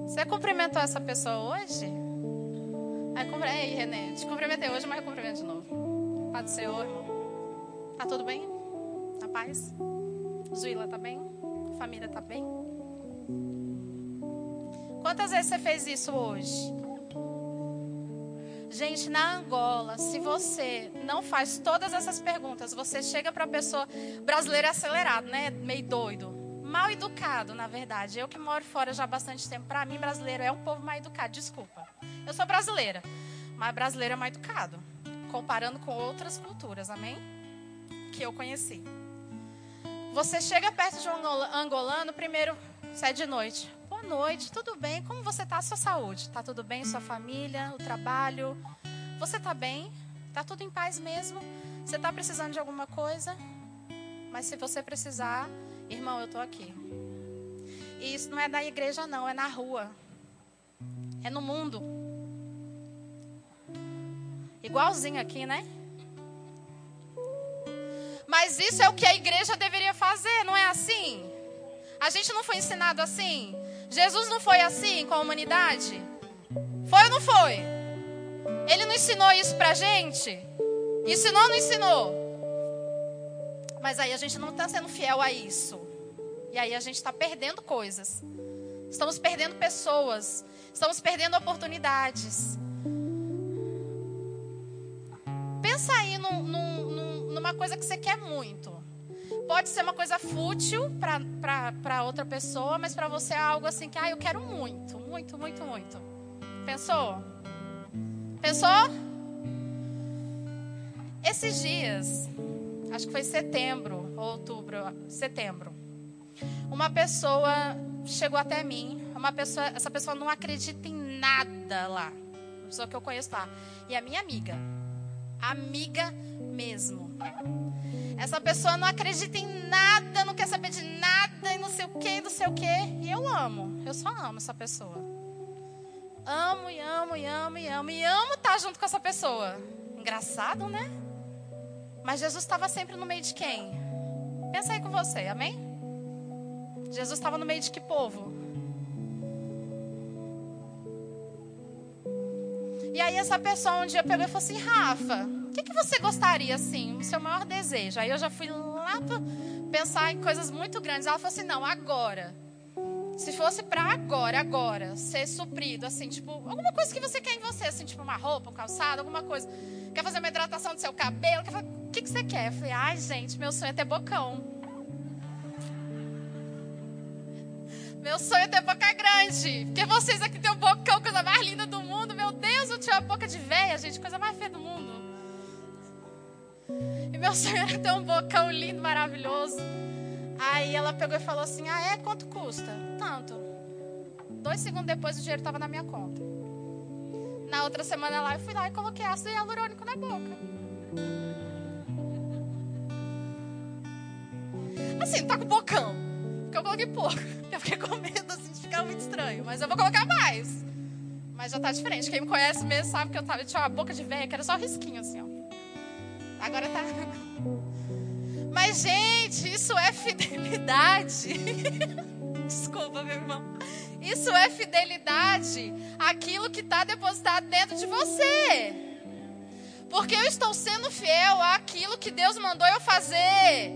Você cumprimentou essa pessoa hoje? Aí, Renê, te cumprimentei hoje, mas eu cumprimento de novo. Paz do Senhor, irmão. Tá tudo bem? Na paz? Zuila tá bem? Família tá bem? Quantas vezes você fez isso hoje? Gente, na Angola, se você não faz todas essas perguntas, você chega para a pessoa brasileira acelerado, né? Meio doido. Mal educado, na verdade. Eu que moro fora já há bastante tempo, para mim, brasileiro é um povo mal educado. Desculpa. Eu sou brasileira, mas brasileiro é mal educado. Comparando com outras culturas, amém? que eu conheci. Você chega perto de um angolano, primeiro, sai é de noite. Noite, tudo bem? Como você está? Sua saúde? Está tudo bem? Sua família, o trabalho? Você está bem? Está tudo em paz mesmo? Você está precisando de alguma coisa? Mas se você precisar, irmão, eu estou aqui. E isso não é da igreja, não, é na rua. É no mundo. Igualzinho aqui, né? Mas isso é o que a igreja deveria fazer, não é assim? A gente não foi ensinado assim? Jesus não foi assim com a humanidade? Foi ou não foi? Ele não ensinou isso pra gente? Ensinou ou não ensinou? Mas aí a gente não está sendo fiel a isso. E aí a gente está perdendo coisas. Estamos perdendo pessoas. Estamos perdendo oportunidades. Pensa aí num, num, numa coisa que você quer muito. Pode ser uma coisa fútil para outra pessoa, mas para você é algo assim que, ah, eu quero muito, muito, muito, muito. Pensou? Pensou? Esses dias, acho que foi setembro, ou outubro, setembro, uma pessoa chegou até mim, uma pessoa, essa pessoa não acredita em nada lá, pessoa que eu conheço lá, e é minha amiga, amiga mesmo. Essa pessoa não acredita em nada, não quer saber de nada e não sei o que, não sei o que. E eu amo, eu só amo essa pessoa. Amo e amo e amo e amo e amo estar junto com essa pessoa. Engraçado, né? Mas Jesus estava sempre no meio de quem? Pensa aí com você, amém? Jesus estava no meio de que povo? E aí essa pessoa um dia pegou e falou assim, Rafa, que, que você gostaria, assim, o seu maior desejo? Aí eu já fui lá para pensar em coisas muito grandes. Ela falou assim: não, agora. Se fosse para agora, agora, ser suprido, assim, tipo, alguma coisa que você quer em você, assim, tipo uma roupa, um calçado, alguma coisa. Quer fazer uma hidratação do seu cabelo? O que, que você quer? Eu falei, ai, gente, meu sonho é ter bocão. Meu sonho é ter boca grande. Porque vocês aqui têm o bocão, coisa mais linda do mundo. Meu Deus, eu tinha uma boca de véia, gente, coisa mais feia do mundo. E meu *laughs* sonho era ter um bocão lindo, maravilhoso. Aí ela pegou e falou assim: Ah, é? Quanto custa? Tanto. Dois segundos depois o dinheiro estava na minha conta. Na outra semana lá, eu fui lá e coloquei ácido hialurônico na boca. Assim, tá com bocão. Porque eu coloquei pouco. *laughs* Eu fiquei com medo assim, de ficar muito estranho. Mas eu vou colocar mais. Mas já tá diferente. Quem me conhece mesmo sabe que eu, tava, tinha uma boca de velha, que era só risquinho assim, ó. Agora tá. Mas, gente, isso é fidelidade. *laughs* Desculpa, meu irmão. Isso é fidelidade. Aquilo que está depositado dentro de você. Porque eu estou sendo fiel àquilo que Deus mandou eu fazer.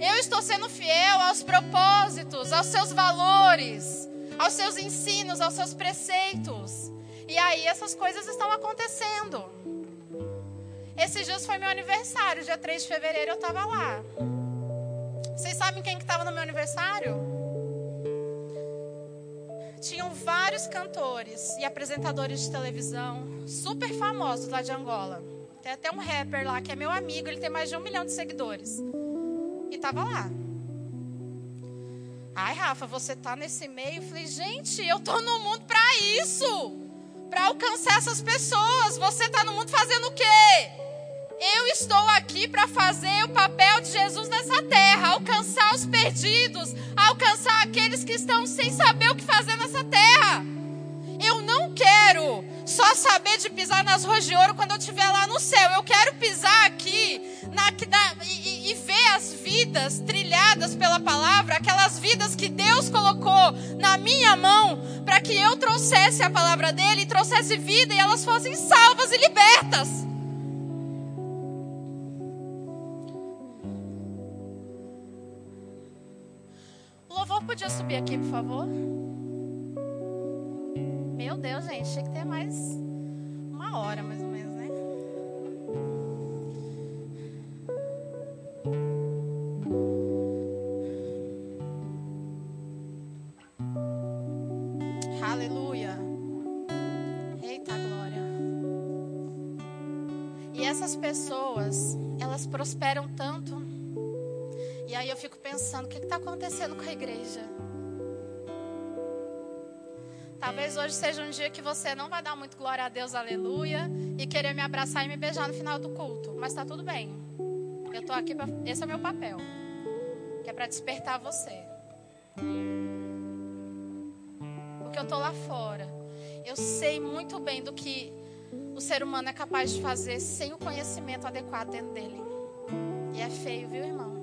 Eu estou sendo fiel aos propósitos, aos seus valores, aos seus ensinos, aos seus preceitos. E aí essas coisas estão acontecendo. Esses dias foi meu aniversário, dia 3 de fevereiro eu estava lá. Vocês sabem quem que estava no meu aniversário? Tinham vários cantores e apresentadores de televisão super famosos lá de Angola. Tem até um rapper lá que é meu amigo, ele tem mais de um milhão de seguidores. E estava lá. Ai, Rafa, você tá nesse meio? Eu falei, gente, eu tô no mundo para isso. Para alcançar essas pessoas. Você tá no mundo fazendo o quê? Eu estou aqui para fazer o papel de Jesus nessa terra, alcançar os perdidos, alcançar aqueles que estão sem saber o que fazer nessa terra. Eu não quero só saber de pisar nas ruas de ouro quando eu estiver lá no céu. Eu quero pisar aqui na, na, e, e ver as vidas trilhadas pela palavra, aquelas vidas que Deus colocou na minha mão para que eu trouxesse a palavra dele, trouxesse vida e elas fossem salvas e libertas. Podia subir aqui, por favor? Meu Deus, gente, tinha que ter mais uma hora, mais ou menos, né? Aleluia. Eita glória. E essas pessoas, elas prosperam tanto aí eu fico pensando, o que está acontecendo com a igreja? Talvez hoje seja um dia que você não vai dar muito glória a Deus, aleluia, e querer me abraçar e me beijar no final do culto. Mas está tudo bem. Eu estou aqui para. Esse é o meu papel. Que é para despertar você. Porque eu estou lá fora. Eu sei muito bem do que o ser humano é capaz de fazer sem o conhecimento adequado dentro dele. E é feio, viu, irmão?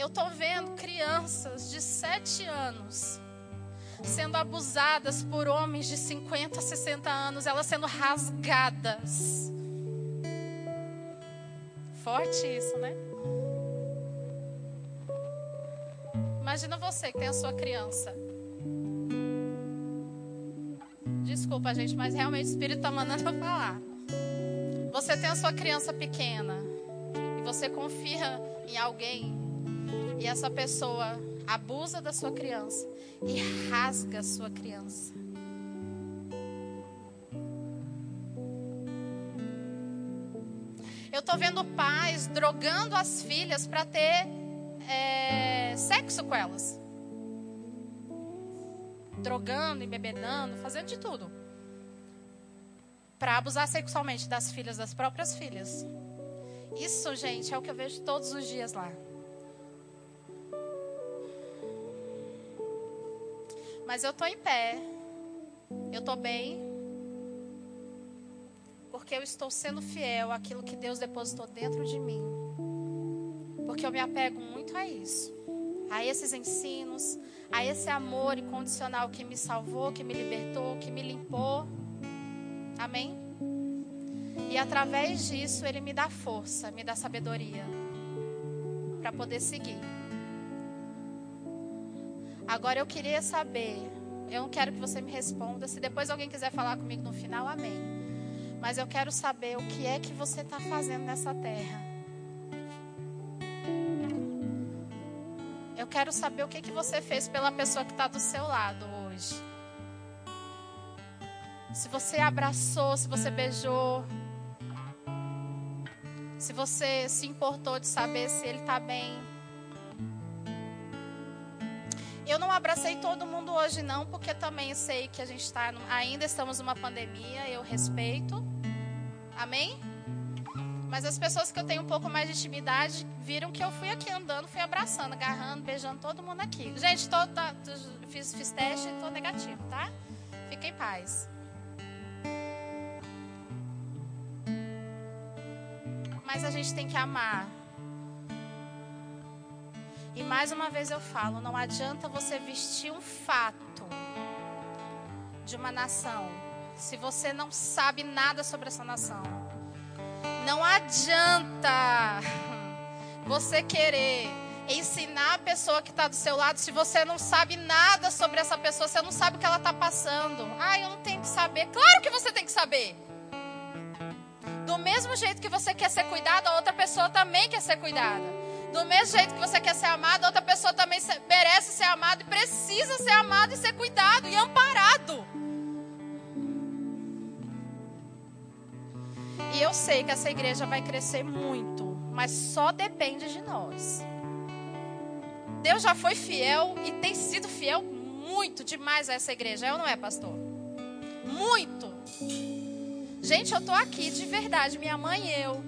Eu estou vendo crianças de 7 anos sendo abusadas por homens de 50, 60 anos, elas sendo rasgadas. Forte isso, né? Imagina você que tem a sua criança. Desculpa, gente, mas realmente o Espírito está mandando eu falar. Você tem a sua criança pequena e você confia em alguém e essa pessoa abusa da sua criança e rasga a sua criança. Eu tô vendo pais drogando as filhas para ter é, sexo com elas. Drogando, embebedando, fazendo de tudo para abusar sexualmente das filhas das próprias filhas. Isso, gente, é o que eu vejo todos os dias lá. Mas eu tô em pé. Eu tô bem. Porque eu estou sendo fiel àquilo que Deus depositou dentro de mim. Porque eu me apego muito a isso. A esses ensinos, a esse amor incondicional que me salvou, que me libertou, que me limpou. Amém? E através disso ele me dá força, me dá sabedoria para poder seguir. Agora eu queria saber, eu não quero que você me responda, se depois alguém quiser falar comigo no final, amém. Mas eu quero saber o que é que você está fazendo nessa terra. Eu quero saber o que, que você fez pela pessoa que está do seu lado hoje. Se você abraçou, se você beijou. Se você se importou de saber se ele está bem. Eu não abracei todo mundo hoje não, porque também sei que a gente está ainda estamos numa pandemia, eu respeito. Amém? Mas as pessoas que eu tenho um pouco mais de intimidade viram que eu fui aqui andando, fui abraçando, agarrando, beijando todo mundo aqui. Gente, tô, tá, fiz, fiz teste e tô negativo, tá? Fique em paz. Mas a gente tem que amar. E mais uma vez eu falo, não adianta você vestir um fato de uma nação se você não sabe nada sobre essa nação. Não adianta você querer ensinar a pessoa que está do seu lado se você não sabe nada sobre essa pessoa, você não sabe o que ela está passando. Ah, eu não tenho que saber. Claro que você tem que saber. Do mesmo jeito que você quer ser cuidado, a outra pessoa também quer ser cuidada. Do mesmo jeito que você quer ser amado, outra pessoa também merece ser amada e precisa ser amado e ser cuidado e amparado. E eu sei que essa igreja vai crescer muito, mas só depende de nós. Deus já foi fiel e tem sido fiel muito demais a essa igreja, é ou não é, pastor? Muito. Gente, eu tô aqui de verdade. Minha mãe e eu.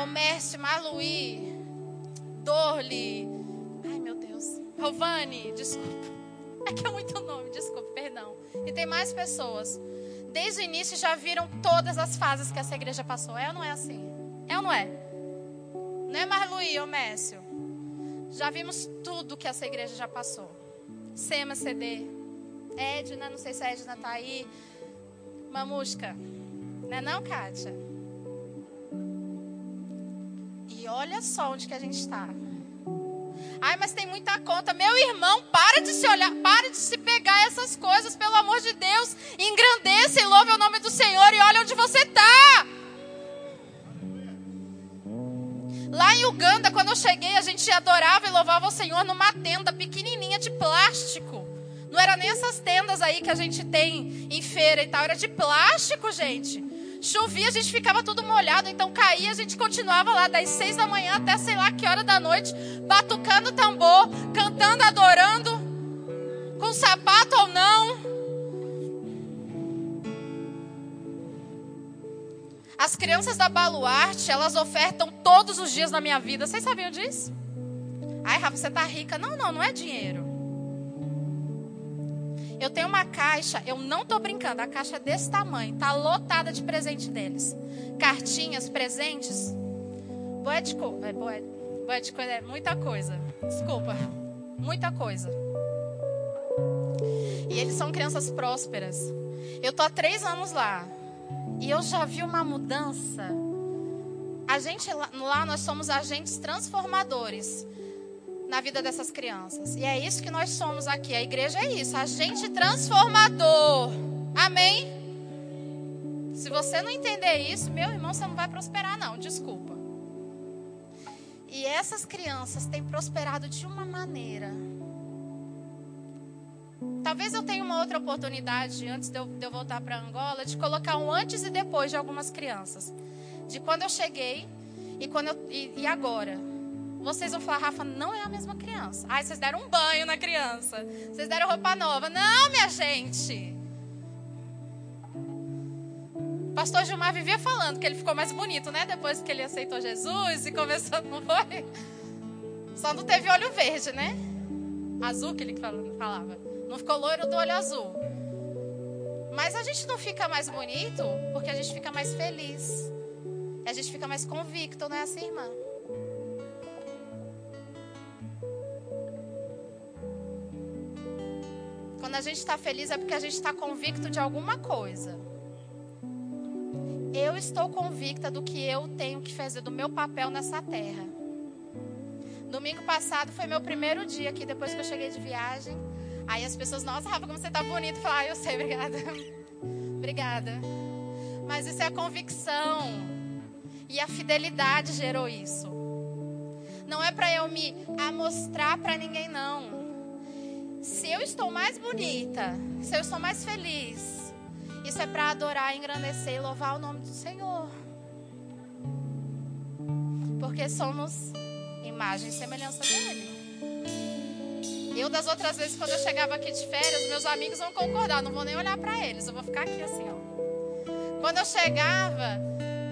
O Mércio, Marluí, Dorli. Ai, meu Deus. Rovani, desculpa. *laughs* É que é muito nome, desculpa, perdão. E tem mais pessoas. Desde o início já viram todas as fases que essa igreja passou. É ou não é assim? É ou não é? Não é Marluí ou Mércio? Já vimos tudo que essa igreja já passou. Sema CD. Edna, não sei se a Edna tá aí. Mamusca. Não é não, Kátia? Olha só onde que a gente está. Ai, mas tem muita conta. Meu irmão, para de se olhar, para de se pegar essas coisas, pelo amor de Deus. Engrandeça e louve o nome do Senhor e olha onde você está. Lá em Uganda, quando eu cheguei, a gente adorava e louvava o Senhor numa tenda pequenininha de plástico. Não era nem essas tendas aí que a gente tem em feira e tal, era de plástico, gente Chovia, a gente ficava tudo molhado, então caía, a gente continuava lá das seis da manhã até sei lá que hora da noite, batucando tambor, cantando, adorando, com sapato ou não. As crianças da Baluarte, elas ofertam todos os dias na minha vida. Vocês sabiam disso? Ai, Rafa, você tá rica. Não, não, não é dinheiro. Eu tenho uma caixa, eu não tô brincando, a caixa é desse tamanho, tá lotada de presente deles. Cartinhas, presentes. Boé de cor, é, de cor é muita coisa. Desculpa. Muita coisa. E eles são crianças prósperas. Eu tô há três anos lá. E eu já vi uma mudança. A gente lá, nós somos agentes transformadores na vida dessas crianças. E é isso que nós somos aqui. A igreja é isso, agente transformador. Amém? Se você não entender isso, meu irmão, você não vai prosperar, não. Desculpa. E essas crianças têm prosperado de uma maneira. Talvez eu tenha uma outra oportunidade, antes de eu, de eu voltar para Angola, de colocar um antes e depois de algumas crianças. De quando eu cheguei e, quando eu, e, e agora. Vocês vão falar, Rafa, não é a mesma criança. Ai, vocês deram um banho na criança. Vocês deram roupa nova. Não, minha gente. Pastor Gilmar vivia falando que ele ficou mais bonito, né? Depois que ele aceitou Jesus e começou, não foi? Só não teve olho verde, né? Azul que ele falava. Não ficou loiro do olho azul. Mas a gente não fica mais bonito porque a gente fica mais feliz. A gente fica mais convicto, não é assim, irmã? Quando a gente está feliz é porque a gente está convicto de alguma coisa. Eu estou convicta do que eu tenho que fazer, do meu papel nessa terra. Domingo passado foi meu primeiro dia aqui, depois que eu cheguei de viagem. Aí as pessoas, nossa, Rafa, como você está bonito. Eu falo, ah, eu sei, *laughs* obrigada. obrigada. Mas isso é a convicção. E a fidelidade gerou isso. Não é para eu me amostrar para ninguém, não se eu estou mais bonita, se eu estou mais feliz, isso é para adorar, engrandecer e louvar o nome do Senhor. Porque somos imagem e semelhança dele. Eu, das outras vezes, quando eu chegava aqui de férias, meus amigos vão concordar, não vou nem olhar para eles, eu vou ficar aqui assim, ó. Quando eu chegava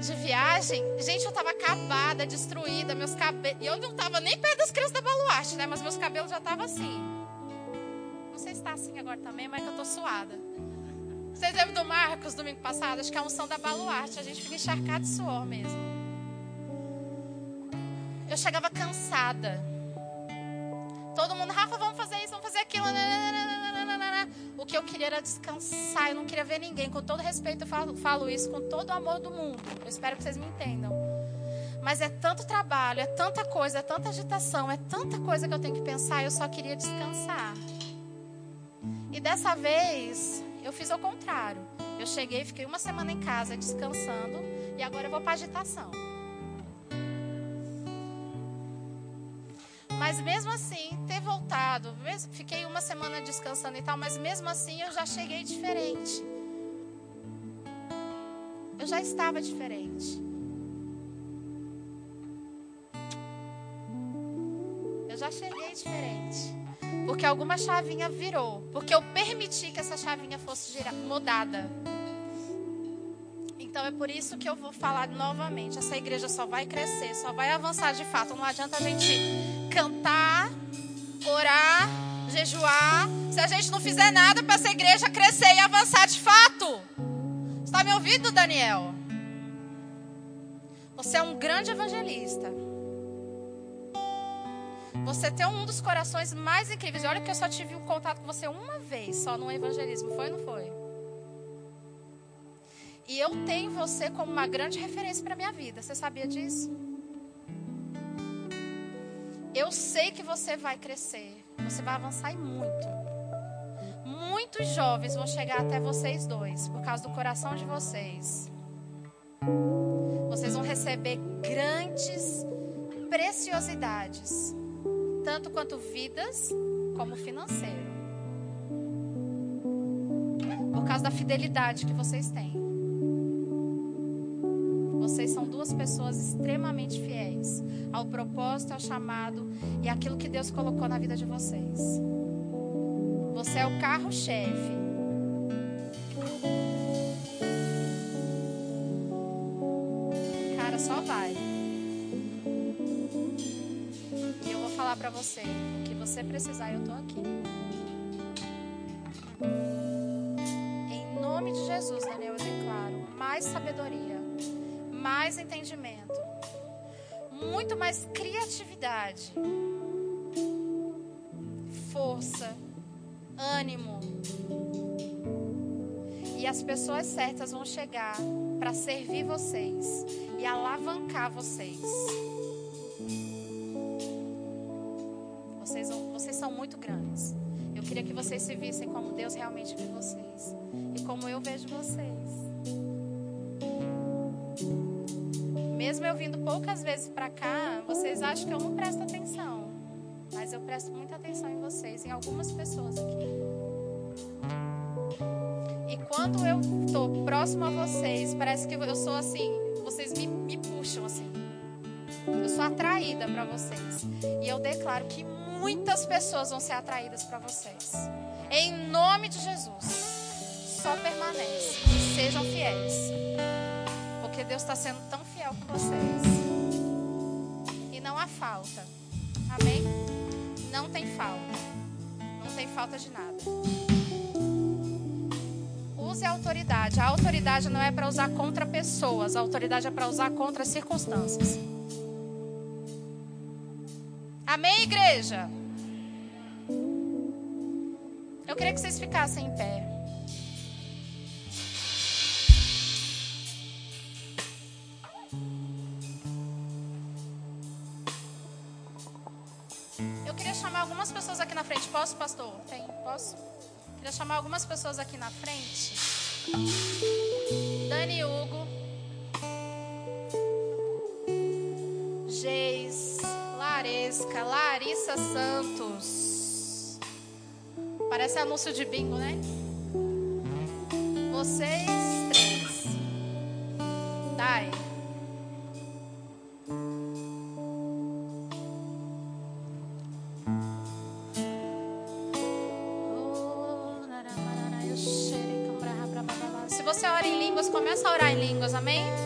de viagem, gente, eu tava acabada, destruída, meus cabelos. Eu não tava nem perto das crianças da baluarte, né? Mas meus cabelos já estavam assim. Não sei se está assim agora também, mas é que eu tô suada. Vocês lembram do Marcos domingo passado? Acho que é a unção da baluarte. A gente fica encharcado de suor mesmo. Eu chegava cansada. Todo mundo, Rafa, vamos fazer isso, vamos fazer aquilo. O que eu queria era descansar. Eu não queria ver ninguém. Com todo respeito, eu falo, falo isso com todo o amor do mundo. Eu espero que vocês me entendam. Mas é tanto trabalho, é tanta coisa, é tanta agitação, é tanta coisa que eu tenho que pensar. Eu só queria descansar. E dessa vez, eu fiz ao contrário. Eu cheguei, fiquei uma semana em casa descansando e agora eu vou para agitação. Mas mesmo assim, ter voltado, fiquei uma semana descansando e tal, mas mesmo assim eu já cheguei diferente. Eu já estava diferente. Eu já cheguei diferente. Porque alguma chavinha virou. Porque eu permiti que essa chavinha fosse mudada. Então é por isso que eu vou falar novamente. Essa igreja só vai crescer, só vai avançar de fato. Não adianta a gente cantar, orar, jejuar, se a gente não fizer nada para essa igreja crescer e avançar de fato. Está me ouvindo, Daniel? Você é um grande evangelista. Você tem um dos corações mais incríveis. Olha que eu só tive um contato com você uma vez, só no evangelismo. Foi ou não foi? E eu tenho você como uma grande referência para minha vida. Você sabia disso? Eu sei que você vai crescer. Você vai avançar e muito. Muitos jovens vão chegar até vocês dois por causa do coração de vocês. Vocês vão receber grandes preciosidades tanto quanto vidas como financeiro. Por causa da fidelidade que vocês têm. Vocês são duas pessoas extremamente fiéis ao propósito, ao chamado e aquilo que Deus colocou na vida de vocês. Você é o carro-chefe. Cara, só vai. Falar para você, o que você precisar, eu tô aqui. Em nome de Jesus, Daniel, eu declaro mais sabedoria, mais entendimento, muito mais criatividade, força, ânimo. E as pessoas certas vão chegar para servir vocês e alavancar vocês. Vocês, vocês são muito grandes. Eu queria que vocês se vissem como Deus realmente vê vocês e como eu vejo vocês. Mesmo eu vindo poucas vezes para cá, vocês acham que eu não presto atenção. Mas eu presto muita atenção em vocês, em algumas pessoas aqui. E quando eu estou próximo a vocês, parece que eu sou assim, vocês me, me puxam assim. Eu sou atraída para vocês. E eu declaro que muitas pessoas vão ser atraídas para vocês. Em nome de Jesus. Só permanece e sejam fiéis. Porque Deus está sendo tão fiel com vocês. E não há falta. Amém? Não tem falta. Não tem falta de nada. Use a autoridade. A autoridade não é para usar contra pessoas, a autoridade é para usar contra circunstâncias. Amém, igreja? Eu queria que vocês ficassem em pé. algumas pessoas aqui na frente. Posso, pastor? Tem? Posso? Queria chamar algumas pessoas aqui na frente. Dani Hugo. Laresca. Larissa Santos. Parece anúncio de bingo, né? Vocês três. Dai. começa a orar em línguas, amém?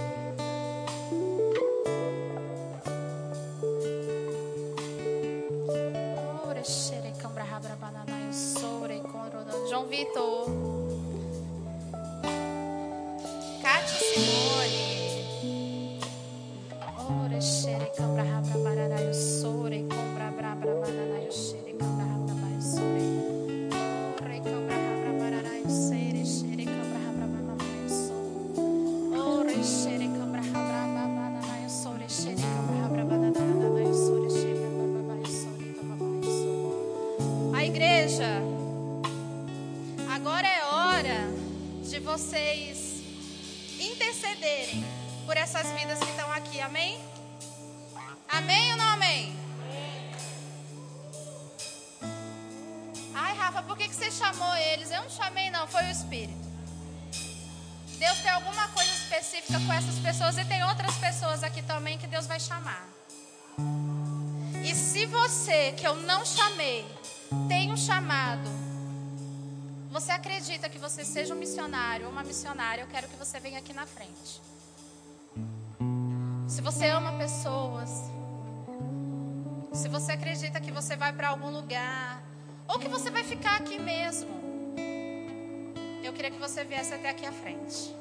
Missionária, eu quero que você venha aqui na frente. Se você ama pessoas, se você acredita que você vai para algum lugar, ou que você vai ficar aqui mesmo, eu queria que você viesse até aqui à frente.